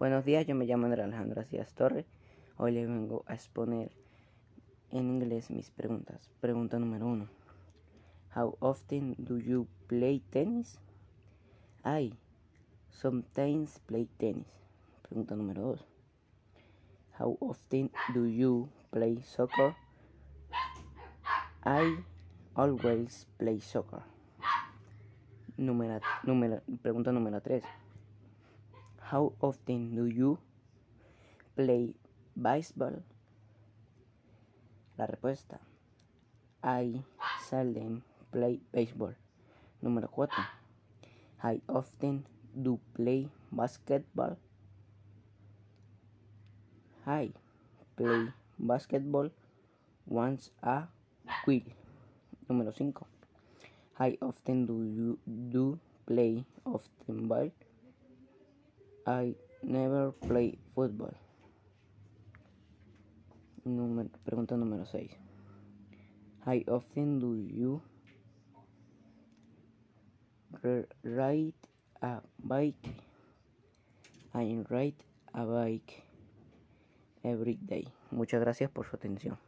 Buenos días, yo me llamo Andrea Alejandra Díaz Torre. Hoy les vengo a exponer en inglés mis preguntas. Pregunta número uno. How often do you play tennis? I sometimes play tennis. Pregunta número dos. How often do you play soccer? I always play soccer. Número, número, pregunta número 3. How often do you play baseball? La respuesta. I seldom play baseball. Número 4. How often do play basketball? I play basketball once a week. Número 5. How often do you do play often ball? I never play football. Número, pregunta número 6. How often do you ride a bike? I ride a bike every day. Muchas gracias por su atención.